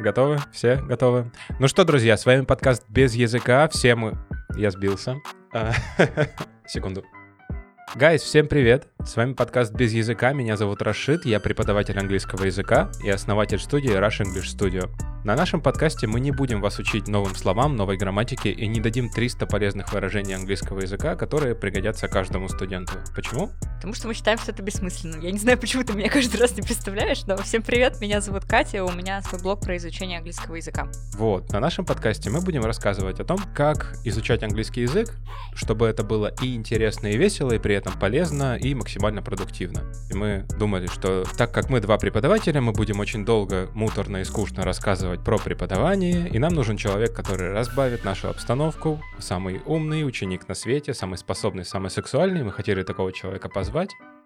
Готовы? Все готовы? Ну что, друзья, с вами подкаст «Без языка». Все мы... Я сбился. А, секунду. Гайс, всем привет! С вами подкаст «Без языка». Меня зовут Рашид, я преподаватель английского языка и основатель студии Rush English Studio. На нашем подкасте мы не будем вас учить новым словам, новой грамматике и не дадим 300 полезных выражений английского языка, которые пригодятся каждому студенту. Почему? Потому что мы считаем, что это бессмысленно. Я не знаю, почему ты меня каждый раз не представляешь, но всем привет, меня зовут Катя, у меня свой блог про изучение английского языка. Вот, на нашем подкасте мы будем рассказывать о том, как изучать английский язык, чтобы это было и интересно, и весело, и при этом полезно, и максимально продуктивно. И мы думали, что так как мы два преподавателя, мы будем очень долго, муторно и скучно рассказывать про преподавание, и нам нужен человек, который разбавит нашу обстановку, самый умный ученик на свете, самый способный, самый сексуальный. Мы хотели такого человека позвать.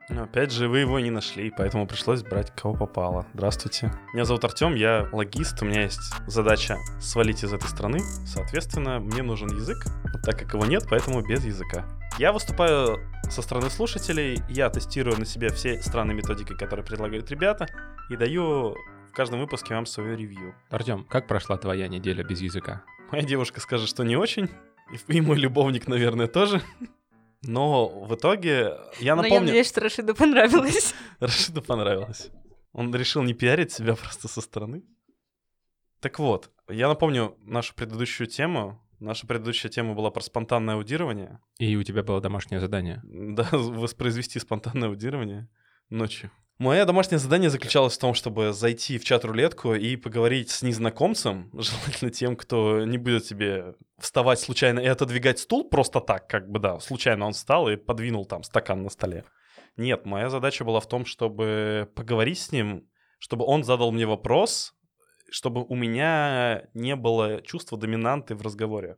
Но опять же, вы его не нашли, поэтому пришлось брать кого попало. Здравствуйте. Меня зовут Артем, я логист, у меня есть задача свалить из этой страны. Соответственно, мне нужен язык, так как его нет, поэтому без языка. Я выступаю со стороны слушателей, я тестирую на себе все странные методики, которые предлагают ребята, и даю в каждом выпуске вам свое ревью. Артем, как прошла твоя неделя без языка? Моя девушка скажет, что не очень, и мой любовник, наверное, тоже. Но в итоге я напомню... Но я надеюсь, что Рашиду понравилось. Рашиду понравилось. Он решил не пиарить себя просто со стороны. Так вот, я напомню нашу предыдущую тему. Наша предыдущая тема была про спонтанное аудирование. И у тебя было домашнее задание. Да, воспроизвести спонтанное аудирование ночью. Мое домашнее задание заключалось в том, чтобы зайти в чат-рулетку и поговорить с незнакомцем, желательно тем, кто не будет тебе вставать случайно и отодвигать стул просто так, как бы, да, случайно он встал и подвинул там стакан на столе. Нет, моя задача была в том, чтобы поговорить с ним, чтобы он задал мне вопрос, чтобы у меня не было чувства доминанты в разговоре.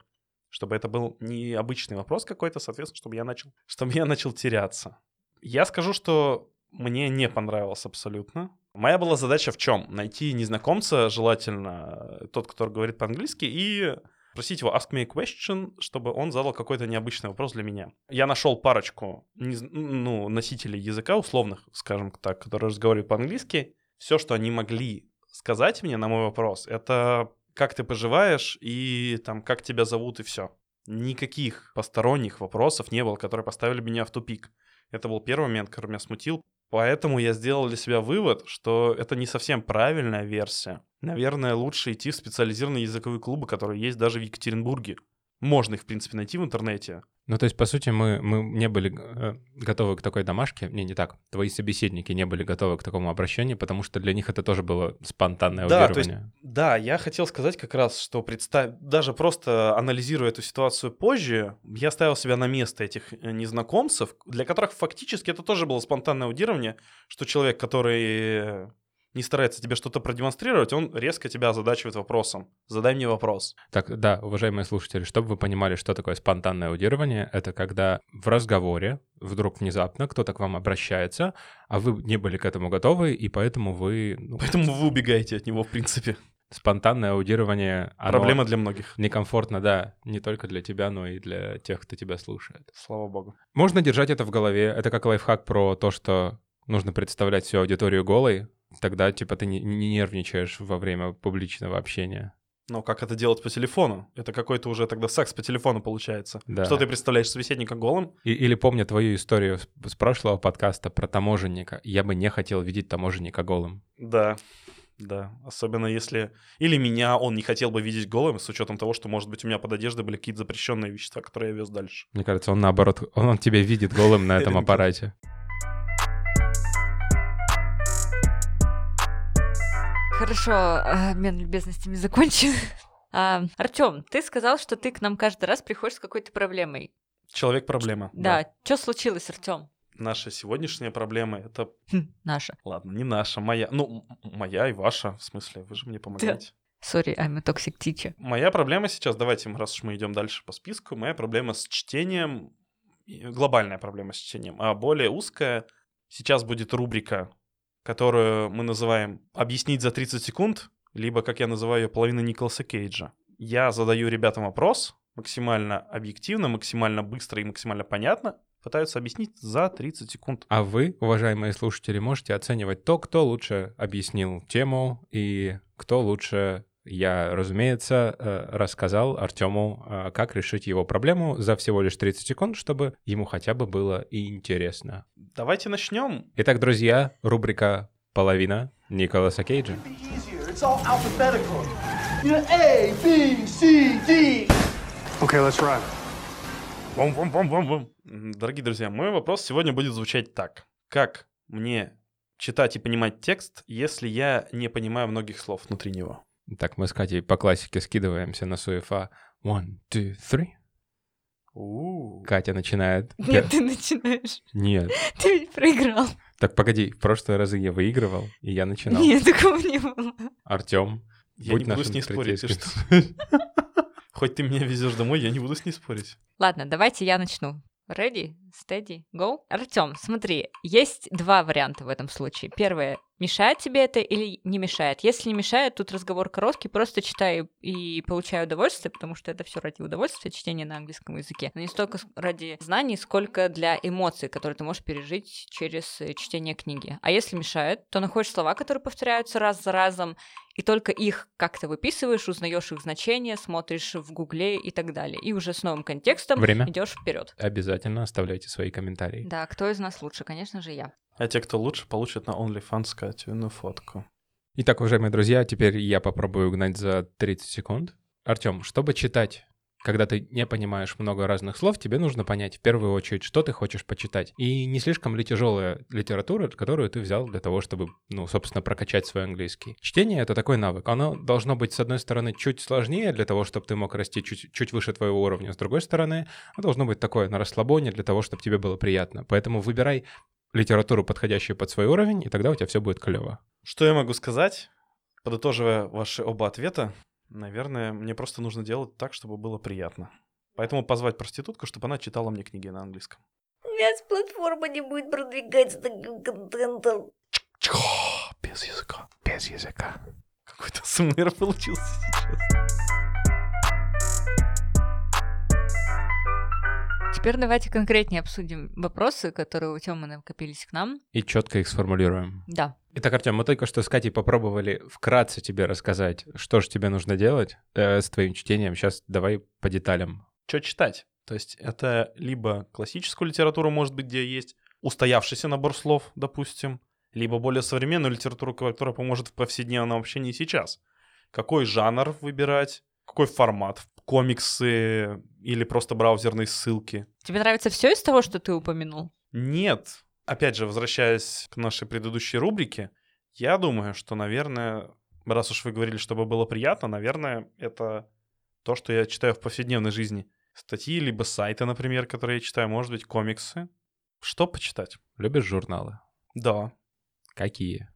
Чтобы это был не обычный вопрос какой-то, соответственно, чтобы я начал, чтобы я начал теряться. Я скажу, что мне не понравилось абсолютно. Моя была задача в чем? Найти незнакомца, желательно э, тот, который говорит по-английски, и просить его ask me a question, чтобы он задал какой-то необычный вопрос для меня. Я нашел парочку ну, носителей языка, условных, скажем так, которые разговаривают по-английски. Все, что они могли сказать мне на мой вопрос, это как ты поживаешь и там как тебя зовут и все. Никаких посторонних вопросов не было, которые поставили меня в тупик. Это был первый момент, который меня смутил. Поэтому я сделал для себя вывод, что это не совсем правильная версия. Наверное, лучше идти в специализированные языковые клубы, которые есть даже в Екатеринбурге. Можно их, в принципе, найти в интернете. Ну, то есть, по сути, мы, мы не были э, готовы к такой домашке. Не, не так. Твои собеседники не были готовы к такому обращению, потому что для них это тоже было спонтанное да, то есть, да, я хотел сказать как раз, что представь, даже просто анализируя эту ситуацию позже, я ставил себя на место этих э, незнакомцев, для которых фактически это тоже было спонтанное аудирование, что человек, который не старается тебе что-то продемонстрировать, он резко тебя озадачивает вопросом. Задай мне вопрос. Так, да, уважаемые слушатели, чтобы вы понимали, что такое спонтанное аудирование, это когда в разговоре вдруг внезапно кто-то к вам обращается, а вы не были к этому готовы, и поэтому вы... Ну, поэтому вы убегаете от него, в принципе. Спонтанное аудирование... Проблема для многих. Некомфортно, да. Не только для тебя, но и для тех, кто тебя слушает. Слава богу. Можно держать это в голове. Это как лайфхак про то, что нужно представлять всю аудиторию голой, тогда, типа, ты не, не нервничаешь во время публичного общения. Но как это делать по телефону? Это какой-то уже тогда секс по телефону получается. Да. Что ты представляешь собеседника голым? И, или помня твою историю с, с прошлого подкаста про таможенника. Я бы не хотел видеть таможенника голым. Да, да. Особенно если... Или меня он не хотел бы видеть голым, с учетом того, что, может быть, у меня под одеждой были какие-то запрещенные вещества, которые я вез дальше. Мне кажется, он наоборот, он, он тебя видит голым на этом аппарате. Хорошо, э, обмен любезностями закончен. А, Артем, ты сказал, что ты к нам каждый раз приходишь с какой-то проблемой. Человек-проблема. Да. да. Что случилось, Артем? Наша сегодняшняя проблема это... Хм, наша. Ладно, не наша, моя. Ну, моя и ваша, в смысле, вы же мне помогаете. Sorry, I'm a toxic teacher. Моя проблема сейчас, давайте, раз уж мы идем дальше по списку, моя проблема с чтением, глобальная проблема с чтением, а более узкая, сейчас будет рубрика которую мы называем «Объяснить за 30 секунд», либо, как я называю ее, половина Николаса Кейджа. Я задаю ребятам вопрос, максимально объективно, максимально быстро и максимально понятно, пытаются объяснить за 30 секунд. А вы, уважаемые слушатели, можете оценивать то, кто лучше объяснил тему и кто лучше я, разумеется, э, рассказал Артему, э, как решить его проблему за всего лишь 30 секунд, чтобы ему хотя бы было интересно. Давайте начнем. Итак, друзья, рубрика «Половина» Николаса Кейджа. A, B, C, D. Okay, let's Дорогие друзья, мой вопрос сегодня будет звучать так. Как мне читать и понимать текст, если я не понимаю многих слов внутри него? Так, мы с Катей по классике скидываемся на суефа. One, two, three. У. Катя начинает. Нет, ты начинаешь. Нет. Ты ведь проиграл. Так, погоди, в прошлые разы я выигрывал, и я начинал. Нет, такого не было. Артем, Я будь не буду с ней спорить, ты третейским. Хоть ты меня везешь домой, я не буду с ней спорить. Ладно, давайте я начну. Ready, steady, go. Артем, смотри, есть два варианта в этом случае. Первое, мешает тебе это или не мешает? Если не мешает, тут разговор короткий, просто читаю и получаю удовольствие, потому что это все ради удовольствия, чтение на английском языке. Но не столько ради знаний, сколько для эмоций, которые ты можешь пережить через э, чтение книги. А если мешает, то находишь слова, которые повторяются раз за разом, и только их как-то выписываешь, узнаешь их значение, смотришь в гугле и так далее. И уже с новым контекстом Время. идешь вперед. Обязательно оставляйте свои комментарии. Да, кто из нас лучше? Конечно же, я. А те, кто лучше, получат на OnlyFans Катину фотку. Итак, уважаемые друзья, теперь я попробую угнать за 30 секунд. Артем, чтобы читать, когда ты не понимаешь много разных слов, тебе нужно понять в первую очередь, что ты хочешь почитать. И не слишком ли тяжелая литература, которую ты взял для того, чтобы, ну, собственно, прокачать свой английский. Чтение — это такой навык. Оно должно быть, с одной стороны, чуть сложнее для того, чтобы ты мог расти чуть, чуть выше твоего уровня. С другой стороны, оно должно быть такое на расслабоне для того, чтобы тебе было приятно. Поэтому выбирай литературу, подходящую под свой уровень, и тогда у тебя все будет клево. Что я могу сказать, подытоживая ваши оба ответа? Наверное, мне просто нужно делать так, чтобы было приятно. Поэтому позвать проститутку, чтобы она читала мне книги на английском. Нас платформа не будет продвигаться таким контентом. Без языка. Без языка. Какой-то СМР получился сейчас. Теперь давайте конкретнее обсудим вопросы, которые у Тёмы накопились к нам. И четко их сформулируем. Да. Итак, Артем, мы только что с Катей попробовали вкратце тебе рассказать, что же тебе нужно делать э, с твоим чтением. Сейчас давай по деталям. Что читать? То есть это либо классическую литературу, может быть, где есть устоявшийся набор слов, допустим, либо более современную литературу, которая поможет в повседневном общении сейчас. Какой жанр выбирать, какой формат, комиксы или просто браузерные ссылки. Тебе нравится все из того, что ты упомянул? Нет. Опять же, возвращаясь к нашей предыдущей рубрике, я думаю, что, наверное, раз уж вы говорили, чтобы было приятно, наверное, это то, что я читаю в повседневной жизни. Статьи, либо сайты, например, которые я читаю, может быть, комиксы. Что почитать? Любишь журналы? Да. Какие?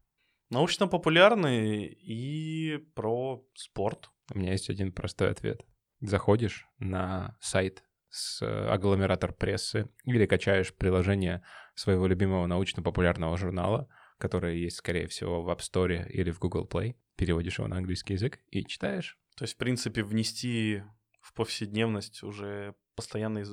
Научно-популярные и про спорт. У меня есть один простой ответ. Заходишь на сайт с э, агломератор прессы или качаешь приложение своего любимого научно-популярного журнала, которое есть, скорее всего, в App Store или в Google Play, переводишь его на английский язык и читаешь. То есть, в принципе, внести в повседневность уже постоянное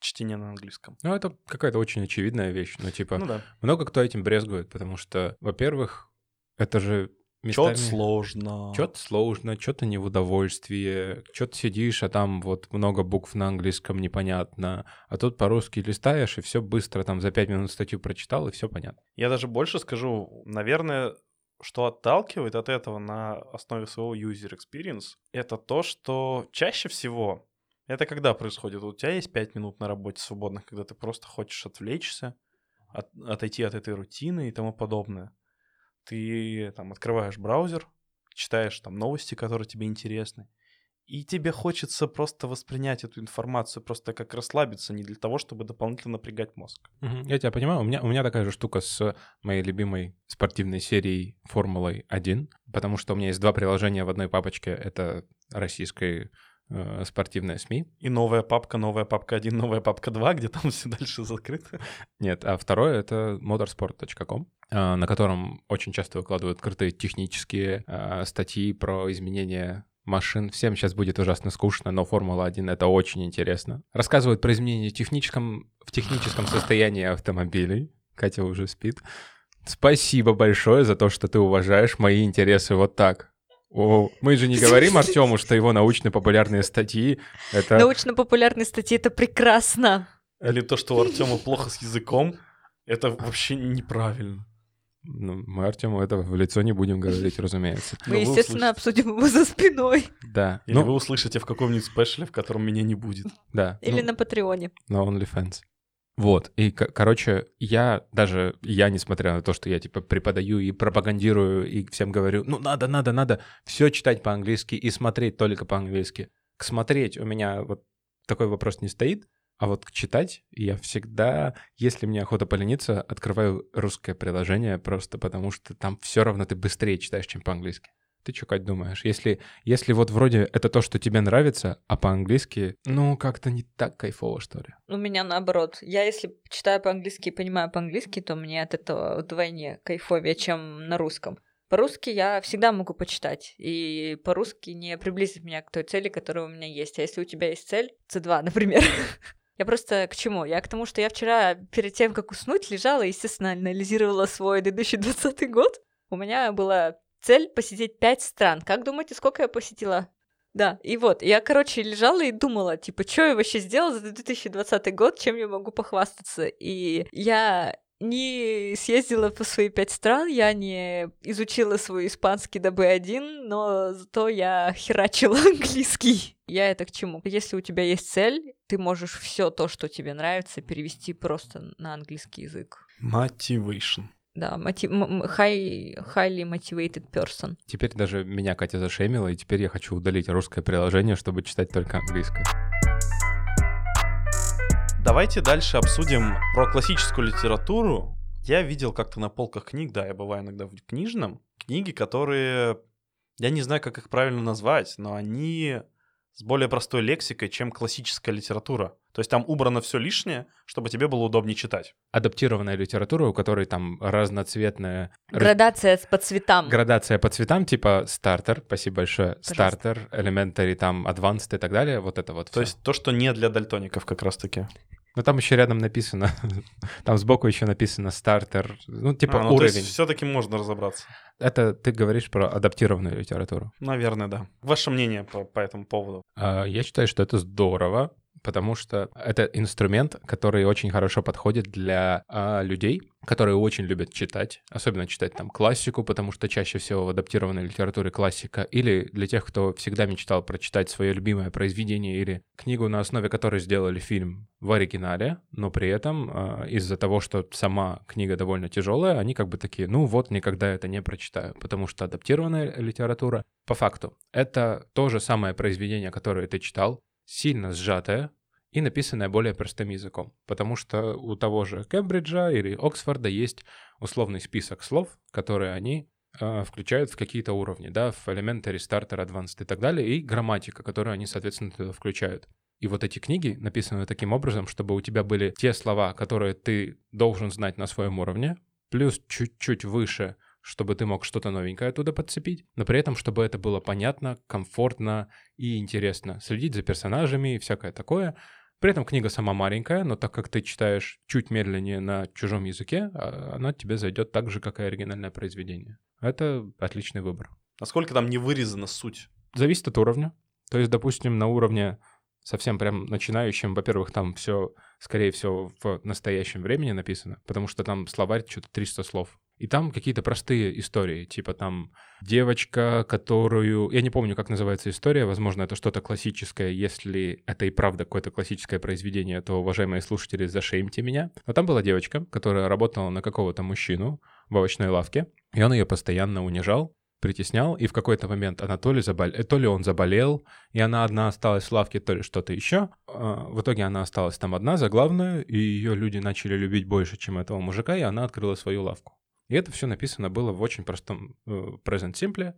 чтение на английском. Ну, это какая-то очень очевидная вещь. Ну, типа, Ну да. много кто этим брезгует, потому что, во-первых, это же Чё-то местами... сложно. Что-то сложно, что-то не в удовольствие, что-то сидишь, а там вот много букв на английском непонятно, а тут по-русски листаешь, и все быстро, там за пять минут статью прочитал, и все понятно. Я даже больше скажу, наверное, что отталкивает от этого на основе своего user experience, это то, что чаще всего это когда происходит? У тебя есть 5 минут на работе свободных, когда ты просто хочешь отвлечься, от- отойти от этой рутины и тому подобное. Ты там открываешь браузер, читаешь там новости, которые тебе интересны, и тебе хочется просто воспринять эту информацию, просто как расслабиться, не для того, чтобы дополнительно напрягать мозг. Мгм, Я тебя понимаю, у меня, у меня такая же штука с моей любимой спортивной серией Формулой 1, потому что у меня есть два приложения в одной папочке, это российской э, спортивная СМИ, И новая папка, новая папка 1, новая папка 2, где там все дальше закрыто. Нет, а второе — это motorsport.com, а, на котором очень часто выкладывают крутые технические а, статьи про изменения машин. Всем сейчас будет ужасно скучно, но Формула-1 — это очень интересно. Рассказывают про изменения в техническом, в техническом состоянии автомобилей. Катя уже спит. Спасибо большое за то, что ты уважаешь мои интересы вот так. О, мы же не говорим Артему, что его научно-популярные статьи — это... Научно-популярные статьи — это прекрасно. Или то, что у Артема плохо с языком, это вообще неправильно. Ну, мы Артему это в лицо не будем говорить, разумеется. Но Мы, естественно, обсудим его за спиной. Да. Или Ну, вы услышите в каком-нибудь спешле, в котором меня не будет. да. Или ну, на Патреоне. на OnlyFans. Вот, и, ко- короче, я даже, я, несмотря на то, что я, типа, преподаю и пропагандирую, и всем говорю, ну, надо, надо, надо все читать по-английски и смотреть только по-английски. К смотреть у меня вот такой вопрос не стоит, а вот к читать я всегда, если мне охота полениться, открываю русское приложение просто потому, что там все равно ты быстрее читаешь, чем по-английски. Ты что, Кать, думаешь? Если, если вот вроде это то, что тебе нравится, а по-английски, ну, как-то не так кайфово, что ли. У меня наоборот. Я если читаю по-английски и понимаю по-английски, то мне от этого вдвойне кайфовее, чем на русском. По-русски я всегда могу почитать, и по-русски не приблизит меня к той цели, которая у меня есть. А если у тебя есть цель, C2, например, я просто к чему? Я к тому, что я вчера перед тем, как уснуть, лежала естественно, анализировала свой 2020 год. У меня была цель посетить пять стран. Как думаете, сколько я посетила? Да, и вот, я, короче, лежала и думала, типа, что я вообще сделала за 2020 год, чем я могу похвастаться. И я не съездила по свои пять стран, я не изучила свой испанский до B1, но зато я херачила английский. Я это к чему? Если у тебя есть цель, ты можешь все то, что тебе нравится, перевести просто на английский язык. Motivation. Да, мотив... high... highly motivated person. Теперь даже меня Катя зашемила, и теперь я хочу удалить русское приложение, чтобы читать только английское. Давайте дальше обсудим про классическую литературу. Я видел как-то на полках книг, да, я бываю иногда в книжном, книги, которые, я не знаю, как их правильно назвать, но они с более простой лексикой, чем классическая литература. То есть там убрано все лишнее, чтобы тебе было удобнее читать. Адаптированная литература, у которой там разноцветная раз- Градация по цветам. градация по цветам, типа стартер, спасибо большое, Пожалуйста. стартер, elementary, там, advanced и так далее, вот это вот То всё. есть то, что не для дальтоников как раз-таки. Но там еще рядом написано, там сбоку еще написано стартер, ну, типа А, ну, то уровень. есть все-таки можно разобраться. Это ты говоришь про адаптированную литературу. Наверное, да. Ваше мнение по, по этому поводу? А, Я считаю, что это здорово, потому что это инструмент, который очень хорошо подходит для а, людей, которые очень любят читать, особенно читать там классику, потому что чаще всего в адаптированной литературе классика, или для тех, кто всегда мечтал прочитать свое любимое произведение или книгу, на основе которой сделали фильм в оригинале, но при этом а, из-за того, что сама книга довольно тяжелая, они как бы такие, ну вот, никогда это не прочитаю, потому что адаптированная литература, по факту, это то же самое произведение, которое ты читал, сильно сжатое и написанное более простым языком. Потому что у того же Кембриджа или Оксфорда есть условный список слов, которые они э, включают в какие-то уровни, да, в Elementary, Starter, Advanced и так далее, и грамматика, которую они, соответственно, туда включают. И вот эти книги написаны таким образом, чтобы у тебя были те слова, которые ты должен знать на своем уровне, плюс чуть-чуть выше, чтобы ты мог что-то новенькое оттуда подцепить, но при этом, чтобы это было понятно, комфортно и интересно. Следить за персонажами и всякое такое. При этом книга сама маленькая, но так как ты читаешь чуть медленнее на чужом языке, а, она тебе зайдет так же, как и оригинальное произведение. Это отличный выбор. Насколько там не вырезана суть? Зависит от уровня. То есть, допустим, на уровне совсем прям начинающим, во-первых, там все, скорее всего, в настоящем времени написано, потому что там словарь что-то 300 слов. И там какие-то простые истории, типа там девочка, которую... Я не помню, как называется история, возможно, это что-то классическое. Если это и правда какое-то классическое произведение, то, уважаемые слушатели, зашеймте меня. Но там была девочка, которая работала на какого-то мужчину в овощной лавке, и он ее постоянно унижал, притеснял, и в какой-то момент она то ли, забол... э, то ли он заболел, и она одна осталась в лавке, то ли что-то еще. А, В итоге она осталась там одна за главную, и ее люди начали любить больше, чем этого мужика, и она открыла свою лавку. И это все написано было в очень простом э, present simple,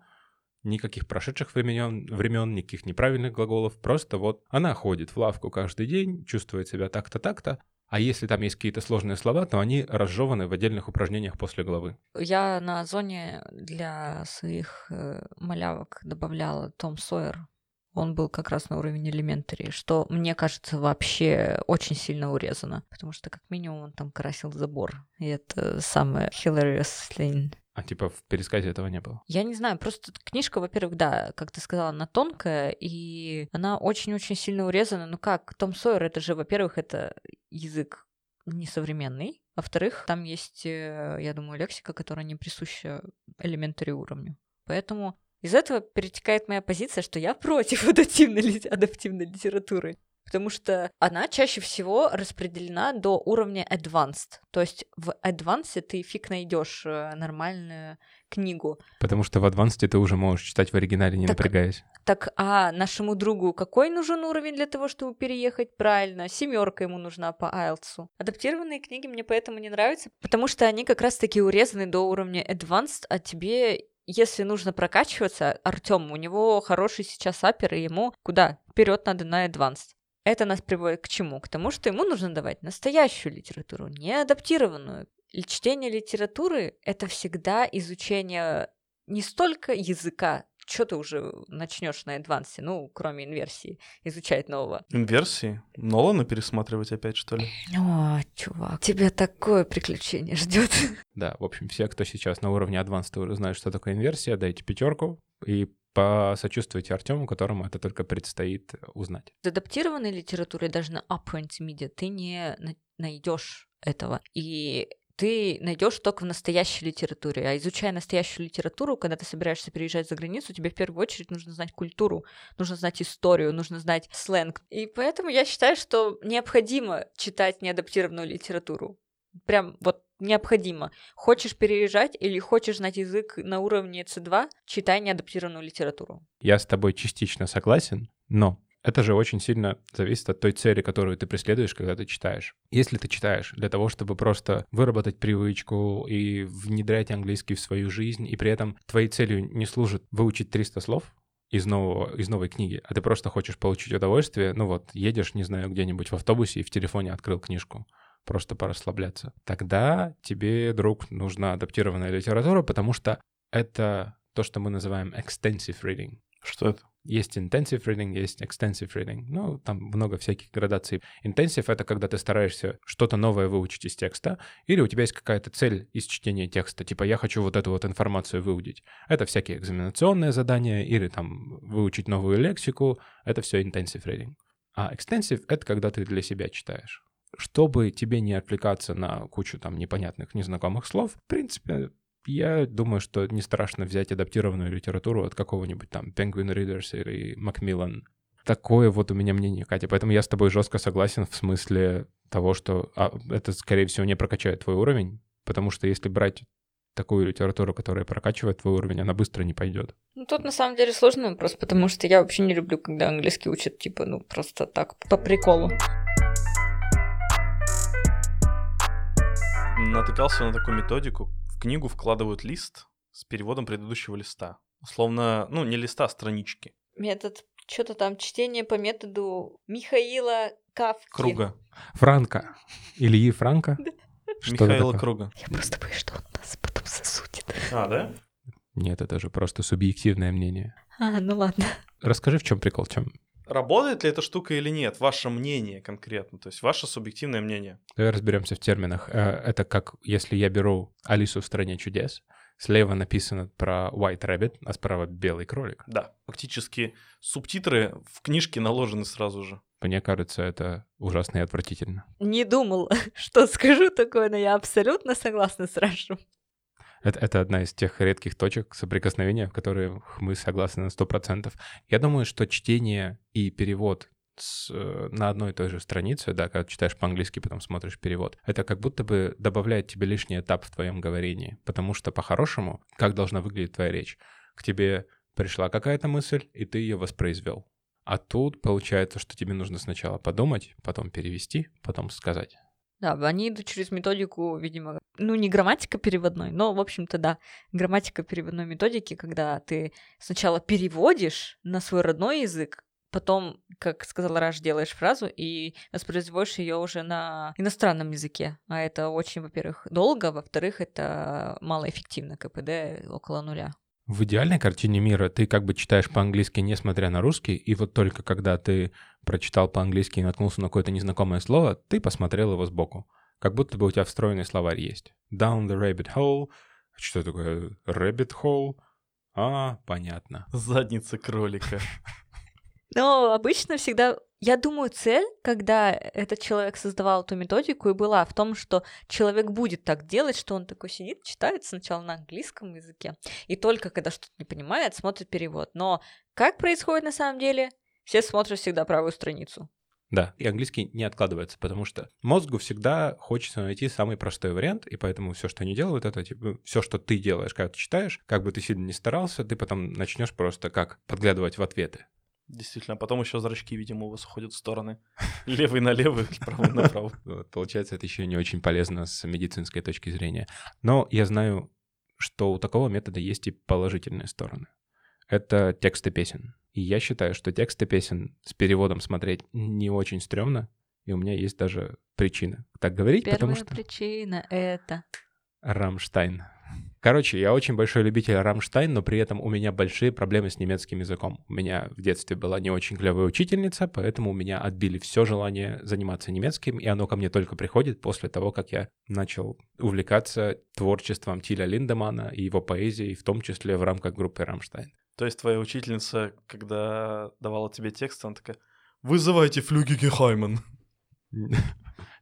никаких прошедших времен, времен, никаких неправильных глаголов, просто вот она ходит в лавку каждый день, чувствует себя так-то, так-то, а если там есть какие-то сложные слова, то они разжеваны в отдельных упражнениях после главы. Я на зоне для своих э, малявок добавляла Том Сойер. Он был как раз на уровень элементари, что, мне кажется, вообще очень сильно урезано. Потому что, как минимум, он там красил забор. И это самое hilarious thing. А типа в пересказе этого не было. Я не знаю, просто книжка, во-первых, да, как ты сказала, она тонкая, и она очень-очень сильно урезана. Ну как, Том Сойер, это же, во-первых, это язык несовременный, во-вторых, там есть, э, я думаю, лексика, которая не присуща элементари уровню. Поэтому из этого перетекает моя позиция, что я против адаптивной, адаптивной литературы. Потому что она чаще всего распределена до уровня advanced. То есть в advanced ты фиг найдешь э, нормальную книгу. Потому что в адвансте ты уже можешь читать в оригинале, не Так, напрягаясь. Так, а нашему другу какой нужен уровень для того, чтобы переехать? Правильно, семерка ему нужна по IELTS. Адаптированные книги мне поэтому не нравятся, потому что они как раз-таки урезаны до уровня advanced, а тебе если нужно прокачиваться, Артем, у него хороший сейчас апер, и ему куда? Вперед надо на advanced. Это нас приводит к чему? К тому, что ему нужно давать настоящую литературу, не адаптированную. Чтение литературы — это всегда изучение не столько языка, что ты уже начнешь на адвансе, ну, кроме инверсии, изучать нового. Инверсии? Нолана пересматривать опять, что ли? О, чувак, тебя такое приключение ждет. Да, в общем, все, кто сейчас на уровне Advanced уже знают, что такое инверсия, дайте пятерку и посочувствуйте Артему, которому это только предстоит узнать. В адаптированной литературе, даже на upper intermediate, ты не найдешь этого. И ты найдешь только в настоящей литературе. А изучая настоящую литературу, когда ты собираешься переезжать за границу, тебе в первую очередь нужно знать культуру, нужно знать историю, нужно знать сленг. И поэтому я считаю, что необходимо читать неадаптированную литературу. Прям вот необходимо. Хочешь переезжать или хочешь знать язык на уровне C2, читай неадаптированную литературу. Я с тобой частично согласен, но это же очень сильно зависит от той цели, которую ты преследуешь, когда ты читаешь. Если ты читаешь для того, чтобы просто выработать привычку и внедрять английский в свою жизнь, и при этом твоей целью не служит выучить 300 слов, из, нового, из новой книги, а ты просто хочешь получить удовольствие, ну вот, едешь, не знаю, где-нибудь в автобусе и в телефоне открыл книжку, просто порасслабляться, тогда тебе, друг, нужна адаптированная литература, потому что это то, что мы называем extensive reading. Что это? Есть intensive reading, есть extensive reading. Ну, там много всяких градаций. Intensive — это когда ты стараешься что-то новое выучить из текста, или у тебя есть какая-то цель из чтения текста, типа я хочу вот эту вот информацию выудить. Это всякие экзаменационные задания, или там выучить новую лексику. Это все intensive reading. А extensive — это когда ты для себя читаешь. Чтобы тебе не отвлекаться на кучу там непонятных, незнакомых слов, в принципе, я думаю, что не страшно взять адаптированную литературу от какого-нибудь там Penguin Readers или Macmillan. Такое вот у меня мнение, Катя. Поэтому я с тобой жестко согласен в смысле того, что а, это, скорее всего, не прокачает твой уровень, потому что если брать такую литературу, которая прокачивает твой уровень, она быстро не пойдет. Ну, тут на самом деле сложный вопрос, потому что я вообще не люблю, когда английский учат, типа, ну, просто так, по приколу. Натыкался на такую методику. Книгу вкладывают лист с переводом предыдущего листа. Условно, ну, не листа, а странички. Метод, что-то там, чтение по методу Михаила Кавки. Круга. Франка. Ильи Франка? Что Михаила? Круга. Я просто боюсь, что он нас потом засудит. А, да? Нет, это же просто субъективное мнение. А, ну ладно. Расскажи, в чем прикол, чем Работает ли эта штука или нет? Ваше мнение конкретно, то есть ваше субъективное мнение. Давай разберемся в терминах. Э, Это как если я беру Алису в стране чудес, слева написано про White Rabbit, а справа белый кролик. Да, фактически субтитры в книжке наложены сразу же. Мне кажется, это ужасно и отвратительно. Не думал, что скажу такое, но я абсолютно согласна с Рашем. Это, это одна из тех редких точек соприкосновения, в которых мы согласны на 100%. Я думаю, что чтение и перевод с, э, на одной и той же странице, да, когда читаешь по-английски, потом смотришь перевод, это как будто бы добавляет тебе лишний этап в твоем говорении. Потому что по-хорошему, как должна выглядеть твоя речь? К тебе пришла какая-то мысль, и ты ее воспроизвел. А тут получается, что тебе нужно сначала подумать, потом перевести, потом сказать. Да, они идут через методику, видимо, ну не грамматика переводной, но, в общем-то, да, грамматика переводной методики, когда ты сначала переводишь на свой родной язык, потом, как сказал Раш, делаешь фразу и воспроизводишь ее уже на иностранном языке. А это очень, во-первых, долго, во-вторых, это малоэффективно, КПД около нуля. В идеальной картине мира ты как бы читаешь по-английски, несмотря на русский, и вот только когда ты прочитал по-английски и наткнулся на какое-то незнакомое слово, ты посмотрел его сбоку. Как будто бы у тебя встроенный словарь есть. Down the rabbit hole, Что такое rabbit hole? А, понятно. Задница кролика. Но обычно всегда, я думаю, цель, когда этот человек создавал эту методику, и была в том, что человек будет так делать, что он такой сидит, читает сначала на английском языке, и только когда что-то не понимает, смотрит перевод. Но как происходит на самом деле? Все смотрят всегда правую страницу. Да, и английский не откладывается, потому что мозгу всегда хочется найти самый простой вариант, и поэтому все, что они делают, это типа, все, что ты делаешь, когда ты читаешь, как бы ты сильно не старался, ты потом начнешь просто как подглядывать в ответы. Действительно, а потом еще зрачки, видимо, у вас уходят в стороны. Левый на левый, правый на правый. Вот, получается, это еще не очень полезно с медицинской точки зрения. Но я знаю, что у такого метода есть и положительные стороны. Это тексты песен. И я считаю, что тексты песен с переводом смотреть не очень стрёмно, и у меня есть даже причина так говорить, Первая потому что... причина это... Рамштайн. Короче, я очень большой любитель Рамштайн, но при этом у меня большие проблемы с немецким языком. У меня в детстве была не очень клевая учительница, поэтому у меня отбили все желание заниматься немецким, и оно ко мне только приходит после того, как я начал увлекаться творчеством Тиля Линдемана и его поэзией, в том числе в рамках группы Рамштайн. То есть твоя учительница, когда давала тебе текст, она такая, вызывайте Флюгиге Хайман.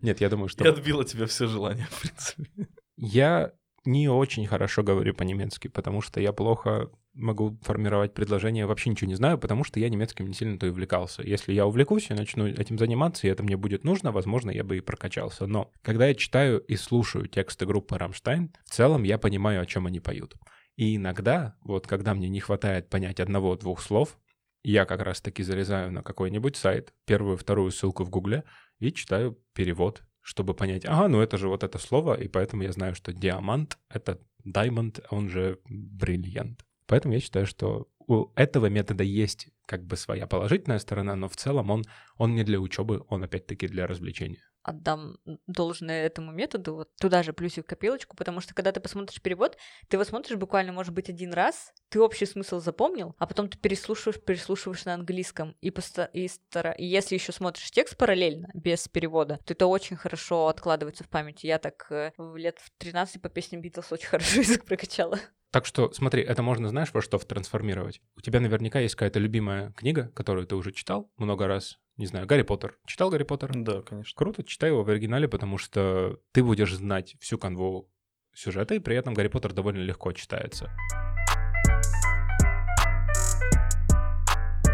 Нет, я думаю, что... И отбила тебе все желания, в принципе. Я не очень хорошо говорю по-немецки, потому что я плохо могу формировать предложения, вообще ничего не знаю, потому что я немецким не сильно-то и увлекался. Если я увлекусь и начну этим заниматься, и это мне будет нужно, возможно, я бы и прокачался. Но когда я читаю и слушаю тексты группы «Рамштайн», в целом я понимаю, о чем они поют. И иногда, вот когда мне не хватает понять одного-двух слов, я как раз-таки залезаю на какой-нибудь сайт, первую-вторую ссылку в Гугле и читаю перевод, чтобы понять, ага, ну это же вот это слово, и поэтому я знаю, что диамант — это diamond, а он же бриллиант. Поэтому я считаю, что у этого метода есть как бы своя положительная сторона, но в целом он, он не для учебы, он опять-таки для развлечения отдам должное этому методу, вот туда же плюсик в копилочку, потому что когда ты посмотришь перевод, ты его смотришь буквально, может быть, один раз, ты общий смысл запомнил, а потом ты переслушиваешь, переслушиваешь на английском, и, поста- и, стара... и если еще смотришь текст параллельно, без перевода, то это очень хорошо откладывается в памяти. Я так э, лет в 13 по песням Битлз очень хорошо язык прокачала. Так что, смотри, это можно, знаешь, во что трансформировать? У тебя наверняка есть какая-то любимая книга, которую ты уже читал много раз, не знаю, Гарри Поттер. Читал Гарри Поттер? Да, конечно. Круто, читай его в оригинале, потому что ты будешь знать всю канву сюжета, и при этом Гарри Поттер довольно легко читается.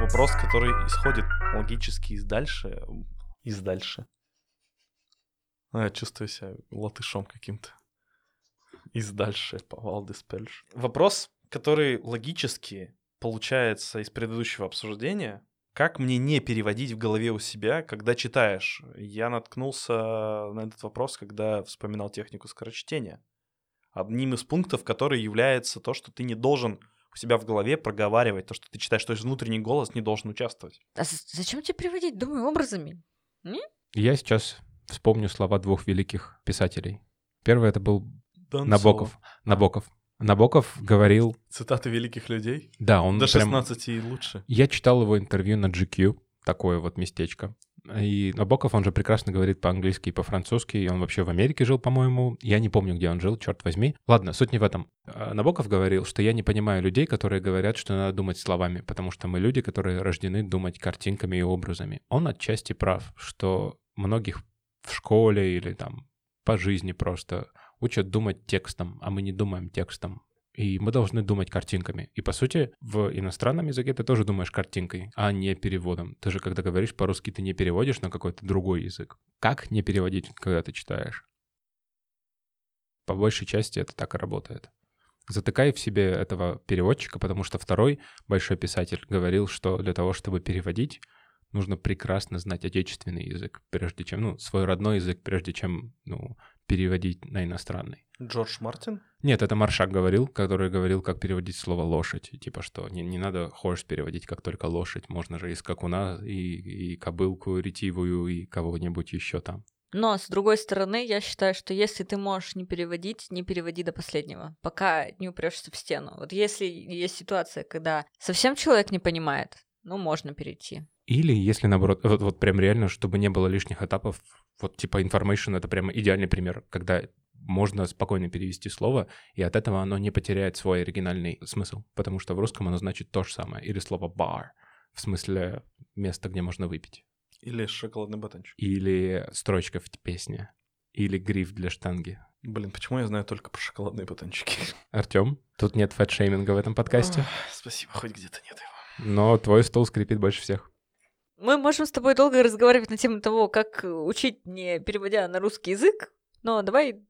Вопрос, который исходит логически из дальше. Из дальше. А, я чувствую себя латышом каким-то. Из дальше, повал диспельш. Вопрос, который логически получается из предыдущего обсуждения, как мне не переводить в голове у себя, когда читаешь? Я наткнулся на этот вопрос, когда вспоминал технику скорочтения. Одним из пунктов, который является то, что ты не должен у себя в голове проговаривать то, что ты читаешь, то есть внутренний голос не должен участвовать. А зачем тебе переводить? Думаю, образами. М? Я сейчас вспомню слова двух великих писателей. Первый это был Донцова. Набоков. Набоков. Набоков говорил... Цитаты великих людей? Да, он До прям- 16 и лучше. Я читал его интервью на GQ, такое вот местечко. И Набоков, он же прекрасно говорит по-английски и по-французски, и он вообще в Америке жил, по-моему. Я не помню, где он жил, черт возьми. Ладно, суть не в этом. А, Набоков говорил, что я не понимаю людей, которые говорят, что надо думать словами, потому что мы люди, которые рождены думать картинками и образами. Он отчасти прав, что многих в школе или там по жизни просто учат думать текстом, а мы не думаем текстом. И мы должны думать картинками. И по сути, в иностранном языке ты тоже думаешь картинкой, а не переводом. Ты же, когда говоришь по-русски, ты не переводишь на какой-то другой язык. Как не переводить, когда ты читаешь? По большей части это так и работает. Затыкай в себе этого переводчика, потому что второй большой писатель говорил, что для того, чтобы переводить, нужно прекрасно знать отечественный язык, прежде чем, ну, свой родной язык, прежде чем, ну, переводить на иностранный. Джордж Мартин? Нет, это Маршак говорил, который говорил, как переводить слово лошадь. Типа что, не, не надо horse переводить как только лошадь. Можно же и скакуна, и, и кобылку ретивую, и кого-нибудь еще там. Но, с другой стороны, я считаю, что если ты можешь не переводить, не переводи до последнего, пока не упрешься в стену. Вот если есть ситуация, когда совсем человек не понимает, ну, можно перейти. Или если наоборот, вот, вот прям реально, чтобы не было лишних этапов, вот типа information — это прямо идеальный пример, когда можно спокойно перевести слово, и от этого оно не потеряет свой оригинальный смысл, потому что в русском оно значит то же самое. Или слово «бар», в смысле место, где можно выпить. Или шоколадный батончик. Или строчка в песне. Или гриф для штанги. Блин, почему я знаю только про шоколадные батончики? Артем, тут нет фэтшейминга в этом подкасте, Ах, Спасибо, хоть где-то нет его. но твой стол скрипит больше всех. Мы можем с тобой долго разговаривать на тему того, как учить, не переводя на русский язык, но давай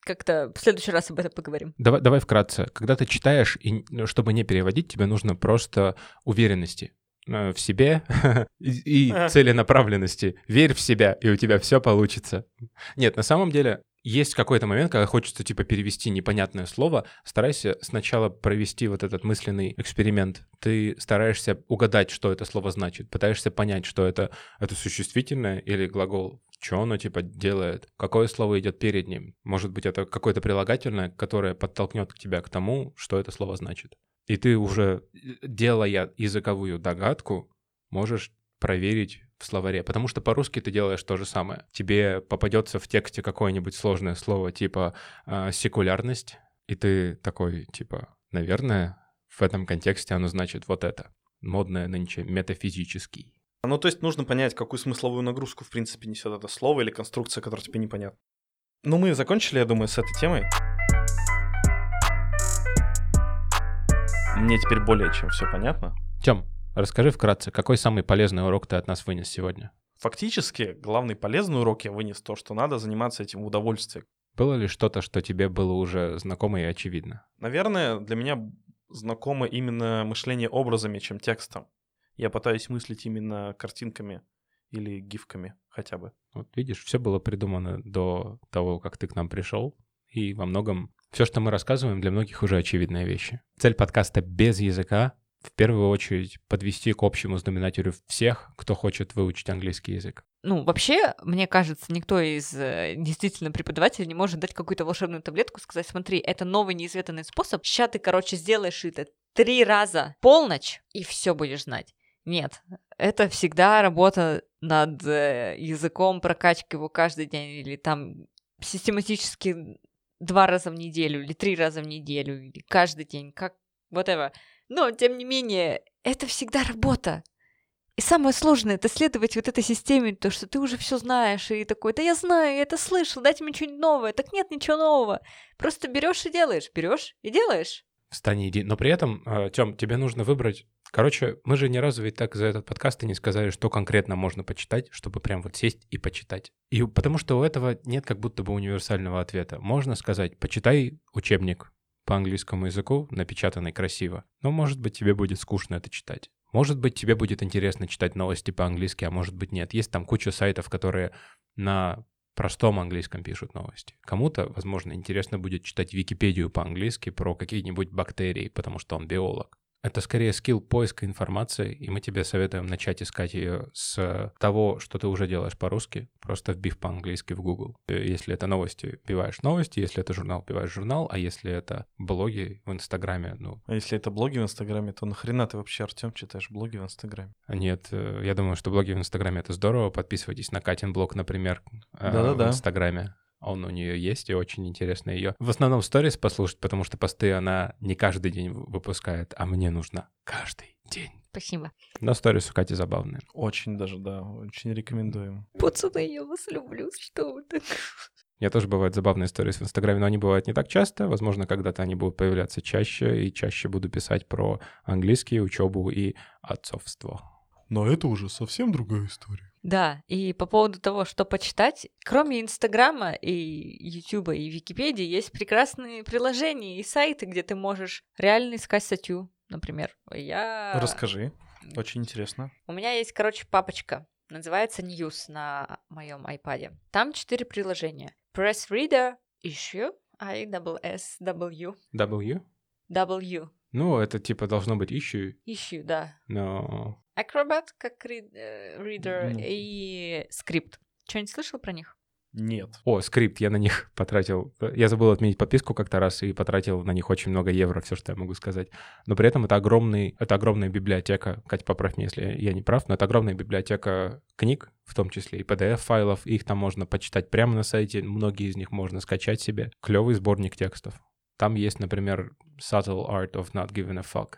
как-то в следующий раз об этом поговорим. Давай, давай вкратце. Когда ты читаешь, и ну, чтобы не переводить, тебе нужно просто уверенности э, в себе и, и целенаправленности. Верь в себя, и у тебя все получится. Нет, на самом деле есть какой-то момент, когда хочется типа перевести непонятное слово, старайся сначала провести вот этот мысленный эксперимент. Ты стараешься угадать, что это слово значит, пытаешься понять, что это, это существительное или глагол, что оно типа делает, какое слово идет перед ним. Может быть, это какое-то прилагательное, которое подтолкнет тебя к тому, что это слово значит. И ты уже, делая языковую догадку, можешь проверить в словаре, потому что по-русски ты делаешь то же самое. Тебе попадется в тексте какое-нибудь сложное слово типа э, секулярность, и ты такой типа, наверное, в этом контексте оно значит вот это. Модное нынче метафизический. Ну, то есть нужно понять, какую смысловую нагрузку, в принципе, несет это слово или конструкция, которая тебе непонятна. Ну, мы закончили, я думаю, с этой темой. Мне теперь более чем все понятно. Тем, расскажи вкратце, какой самый полезный урок ты от нас вынес сегодня? Фактически, главный полезный урок я вынес то, что надо заниматься этим в удовольствие. Было ли что-то, что тебе было уже знакомо и очевидно? Наверное, для меня знакомо именно мышление образами, чем текстом. Я пытаюсь мыслить именно картинками или гифками хотя бы. Вот видишь, все было придумано до того, как ты к нам пришел, и во многом все, что мы рассказываем, для многих уже очевидные вещи. Цель подкаста без языка в первую очередь подвести к общему знаменателю всех, кто хочет выучить английский язык. Ну, вообще, мне кажется, никто из э, действительно преподавателей не может дать какую-то волшебную таблетку, сказать, смотри, это новый неизведанный способ, сейчас ты, короче, сделаешь это три раза полночь, и все будешь знать. Нет, это всегда работа над э, языком, прокачка его каждый день, или там систематически два раза в неделю, или три раза в неделю, или каждый день, как whatever. Но, тем не менее, это всегда работа. И самое сложное это следовать вот этой системе, то, что ты уже все знаешь, и такой, да я знаю, я это слышал, дайте мне что-нибудь новое. Так нет ничего нового. Просто берешь и делаешь, берешь и делаешь. Встань иди. Но при этом, Тем, тебе нужно выбрать... Короче, мы же ни разу ведь так за этот подкаст и не сказали, что конкретно можно почитать, чтобы прям вот сесть и почитать. И потому что у этого нет как будто бы универсального ответа. Можно сказать, почитай учебник по английскому языку, напечатанный красиво. Но, может быть, тебе будет скучно это читать. Может быть, тебе будет интересно читать новости по-английски, а может быть, нет. Есть там куча сайтов, которые на простом английском пишут новости. Кому-то, возможно, интересно будет читать Википедию по-английски про какие-нибудь бактерии, потому что он биолог. Это скорее скилл поиска информации, и мы тебе советуем начать искать ее с того, что ты уже делаешь по-русски, просто вбив по-английски в Google. Если это новости, вбиваешь новости, если это журнал, вбиваешь журнал, а если это блоги в Инстаграме, ну... А если это блоги в Инстаграме, то нахрена ты вообще, Артем, читаешь блоги в Инстаграме? Нет, э, я думаю, что блоги в Инстаграме — это здорово. Подписывайтесь на Катин блог, например, э, Да-да-да. в Инстаграме. Он у нее есть, и очень интересно ее. В основном сторис послушать, потому что посты она не каждый день выпускает, а мне нужно каждый день. Спасибо. Но сторис у Кати забавные. Очень даже, да, очень рекомендуем. Пацаны, я вас люблю, что вы так... Я тоже бывают забавные сторис в Инстаграме, но они бывают не так часто. Возможно, когда-то они будут появляться чаще, и чаще буду писать про английский, учебу и отцовство. Но это уже совсем другая история. Да, и по поводу того, что почитать, кроме Инстаграма и Ютуба и Википедии, есть прекрасные приложения и сайты, где ты можешь реально искать статью, например. Я... Расскажи, очень интересно. У меня есть, короче, папочка, называется News на моем iPad. Там четыре приложения. Press Reader, Issue, I-S-S-W. W? W. Ну, это типа должно быть issue, Issue, да. но... Acrobat как read- э, reader Ну. и скрипт. Что-нибудь слышал про них? Нет. О, скрипт, я на них потратил. Я забыл отменить подписку как-то раз и потратил на них очень много евро, все, что я могу сказать. Но при этом это огромный, это огромная библиотека. Катя, поправь меня, если я не прав, но это огромная библиотека книг, в том числе и PDF-файлов. Их там можно почитать прямо на сайте. Многие из них можно скачать себе. Клевый сборник текстов. Там есть, например, Subtle Art of Not Giving a Fuck,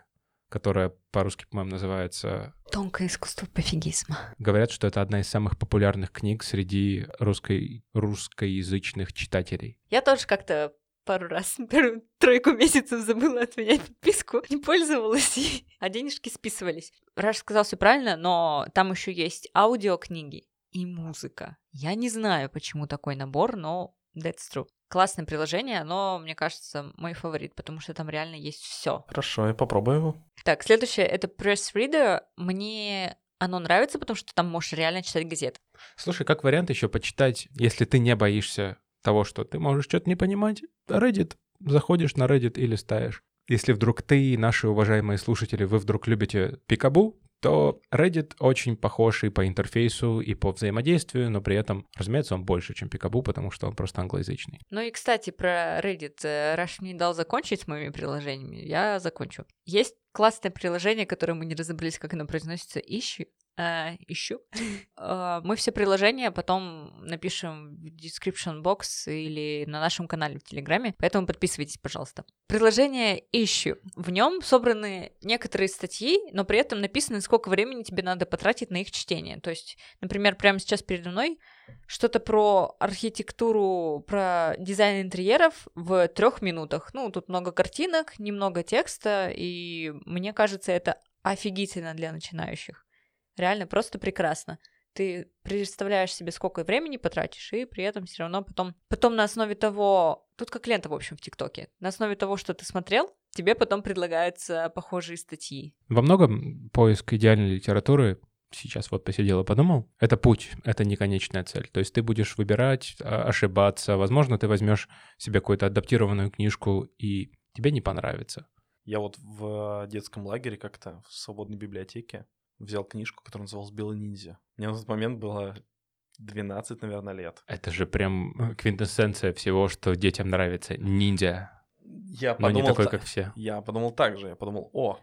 которая по-русски, по-моему, называется Тонкое искусство пофигизма. Говорят, что это одна из самых популярных книг среди русской, русскоязычных читателей. Я тоже как-то пару раз первую тройку месяцев забыла отменять подписку, не пользовалась, и... а денежки списывались. Раш сказал все правильно, но там еще есть аудиокниги и музыка. Я не знаю, почему такой набор, но that's true. Классное приложение, но, мне кажется, мой фаворит, потому что там реально есть все. Хорошо, я попробую его. Так, следующее это Press Reader. Мне оно нравится, потому что там можешь реально читать газеты. Слушай, как вариант еще почитать, если ты не боишься того, что ты можешь что-то не понимать, Reddit. Заходишь на Reddit и листаешь. Если вдруг ты и наши уважаемые слушатели, вы вдруг любите пикабу, то Reddit очень похож и по интерфейсу, и по взаимодействию, но при этом, разумеется, он больше, чем Пикабу, потому что он просто англоязычный. Ну и, кстати, про Reddit. Э, Раш мне дал закончить с моими приложениями, я закончу. Есть классное приложение, которое мы не разобрались, как оно произносится, ищи. Э, ищу. Э, мы все приложения потом напишем в description box или на нашем канале в Телеграме, поэтому подписывайтесь, пожалуйста. Приложение ищу. В нем собраны некоторые статьи, но при этом написано, сколько времени тебе надо потратить на их чтение. То есть, например, прямо сейчас передо мной что-то про архитектуру, про дизайн интерьеров в трех минутах. Ну, тут много картинок, немного текста, и мне кажется, это офигительно для начинающих. Реально просто прекрасно. Ты представляешь себе, сколько времени потратишь, и при этом все равно потом, потом на основе того, тут как лента, в общем, в ТикТоке, на основе того, что ты смотрел, тебе потом предлагаются похожие статьи. Во многом поиск идеальной литературы сейчас вот посидел и подумал, это путь, это не конечная цель. То есть ты будешь выбирать, а, ошибаться. Возможно, ты возьмешь себе какую-то адаптированную книжку, и тебе не понравится. Я вот в детском лагере как-то в свободной библиотеке взял книжку, которая называлась «Белый ниндзя». Мне на тот момент было 12, наверное, лет. Это же прям квинтэссенция всего, что детям нравится. Ниндзя. Я Но подумал, не такой, та- как все. Я подумал так же. Я подумал, о,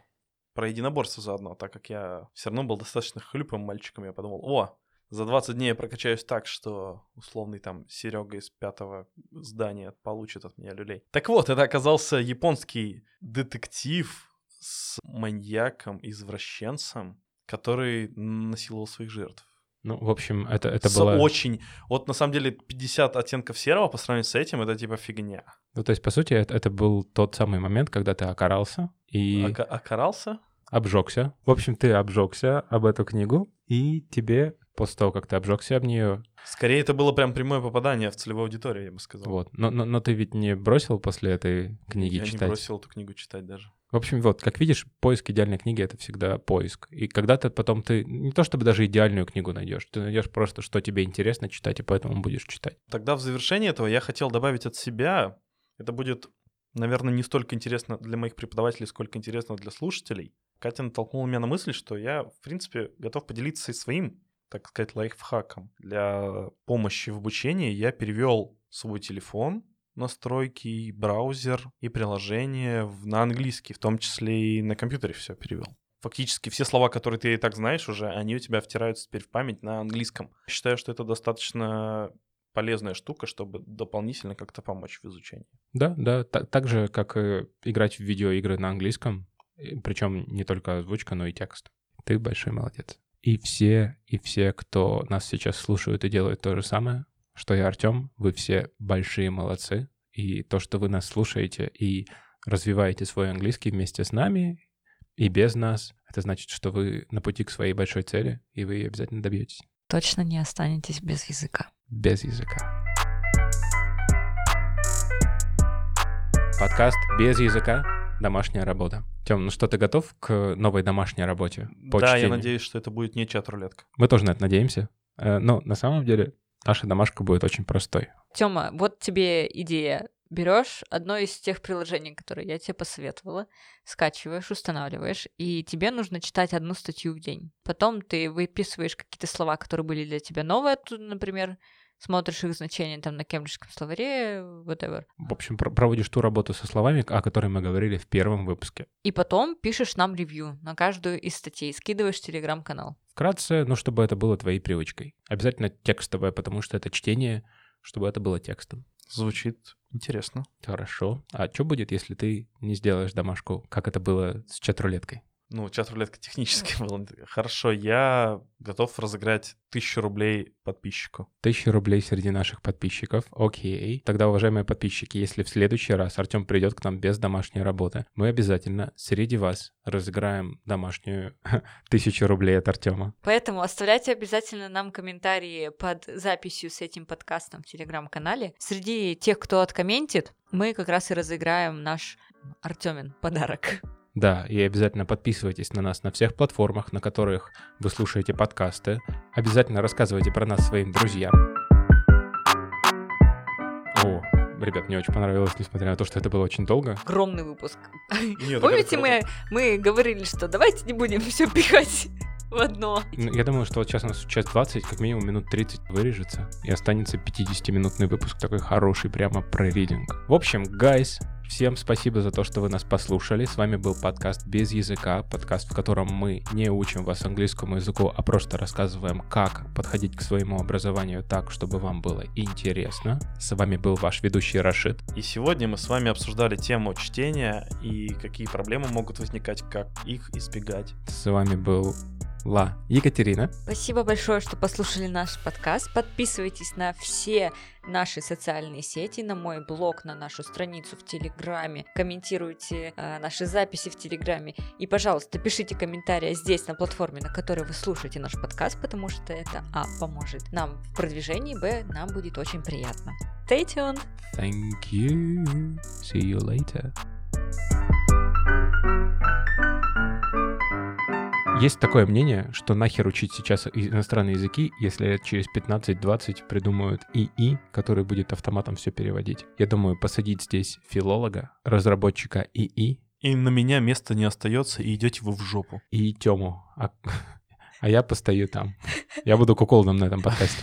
про единоборство заодно, так как я все равно был достаточно хлюпым мальчиком, я подумал, о, за 20 дней я прокачаюсь так, что условный там Серега из пятого здания получит от меня люлей. Так вот, это оказался японский детектив с маньяком-извращенцем, который насиловал своих жертв. Ну, в общем, это, это С было... очень... Вот на самом деле 50 оттенков серого по сравнению с этим, это типа фигня. Ну, то есть, по сути, это, это был тот самый момент, когда ты окарался и Ока- окарался? обжегся. В общем, ты обжегся об эту книгу, и тебе, после того, как ты обжегся об нее, Скорее, это было прям прямое попадание в целевую аудиторию, я бы сказал. вот. Но, но, но ты ведь не бросил после этой книги я читать. не бросил эту книгу читать даже. В общем, вот, как видишь, поиск идеальной книги — это всегда поиск. И когда ты потом, ты не то чтобы даже идеальную книгу найдешь, ты найдешь просто, что тебе интересно читать, и поэтому будешь читать. Тогда в завершение этого я хотел добавить от себя. Это будет, наверное, не столько интересно для моих преподавателей, сколько интересно для слушателей. Катя натолкнула меня на мысль, что я, в принципе, готов поделиться и своим, так сказать, лайфхаком. Для помощи в обучении я перевел свой телефон, настройки, и браузер и приложение на английский, в том числе и на компьютере все перевел. Фактически все слова, которые ты и так знаешь уже, они у тебя втираются теперь в память на английском. Считаю, что это достаточно полезная штука, чтобы дополнительно как-то помочь в изучении. Да, да, та- так же, как и играть в видеоигры на английском, причем не только озвучка, но и текст. Ты большой молодец. И все, и все, кто нас сейчас слушают и делают то же самое, что и Артем, вы все большие молодцы. И то, что вы нас слушаете и развиваете свой английский вместе с нами и без нас, это значит, что вы на пути к своей большой цели, и вы ее обязательно добьетесь. Точно не останетесь без языка. Без языка. Подкаст без языка. Домашняя работа. Тем, ну что, ты готов к новой домашней работе? по да, я чтению? надеюсь, что это будет не чат-рулетка. Мы тоже на это надеемся. Э, Но на самом деле наша домашка будет очень простой. Тёма, вот тебе идея. Берешь одно из тех приложений, которые я тебе посоветовала, скачиваешь, устанавливаешь, и тебе нужно читать одну статью в день. Потом ты выписываешь какие-то слова, которые были для тебя новые, например, смотришь их значение там на кембриджском словаре, whatever. В общем, про- проводишь ту работу со словами, о которой мы говорили в первом выпуске. И потом пишешь нам ревью на каждую из статей, скидываешь в телеграм-канал. Вкратце, ну, чтобы это было твоей привычкой. Обязательно текстовое, потому что это чтение, чтобы это было текстом. Звучит интересно. Хорошо. А что будет, если ты не сделаешь домашку, как это было с чат-рулеткой? Ну, чат-рулетка технически была. Хорошо, я готов разыграть тысячу рублей подписчику. Тысяча рублей среди наших подписчиков. Окей. Тогда, уважаемые подписчики, если в следующий раз Артем придет к нам без домашней работы, мы обязательно среди вас разыграем домашнюю тысячу рублей от Артема. Поэтому оставляйте обязательно нам комментарии под записью с этим подкастом в телеграм-канале. Среди тех, кто откомментит, мы как раз и разыграем наш Артемин подарок. Да, и обязательно подписывайтесь на нас на всех платформах, на которых вы слушаете подкасты. Обязательно рассказывайте про нас своим друзьям. О, ребят, мне очень понравилось, несмотря на то, что это было очень долго. Огромный выпуск. Нет, Помните, мы, мы говорили, что давайте не будем все пихать в одно. Ну, Я думаю, что вот сейчас у нас час 20, как минимум минут 30 вырежется, и останется 50-минутный выпуск, такой хороший, прямо про ридинг. В общем, guys, всем спасибо за то, что вы нас послушали. С вами был подкаст «Без языка», подкаст, в котором мы не учим вас английскому языку, а просто рассказываем, как подходить к своему образованию так, чтобы вам было интересно. С вами был ваш ведущий Рашид. И сегодня мы с вами обсуждали тему чтения и какие проблемы могут возникать, как их избегать. С вами был Ла Екатерина. Спасибо большое, что послушали наш подкаст. Подписывайтесь на все наши социальные сети, на мой блог, на нашу страницу в Телеграме. Комментируйте э, наши записи в Телеграме. И, пожалуйста, пишите комментарии здесь, на платформе, на которой вы слушаете наш подкаст, потому что это, а, поможет нам в продвижении, б, нам будет очень приятно. Stay tuned! Thank you. See you later. Есть такое мнение, что нахер учить сейчас иностранные языки, если через 15-20 придумают ИИ, который будет автоматом все переводить. Я думаю, посадить здесь филолога, разработчика ИИ И на меня места не остается, и идете вы в жопу. и Тему. А, а я постою там. Я буду куколдом на этом подкасте.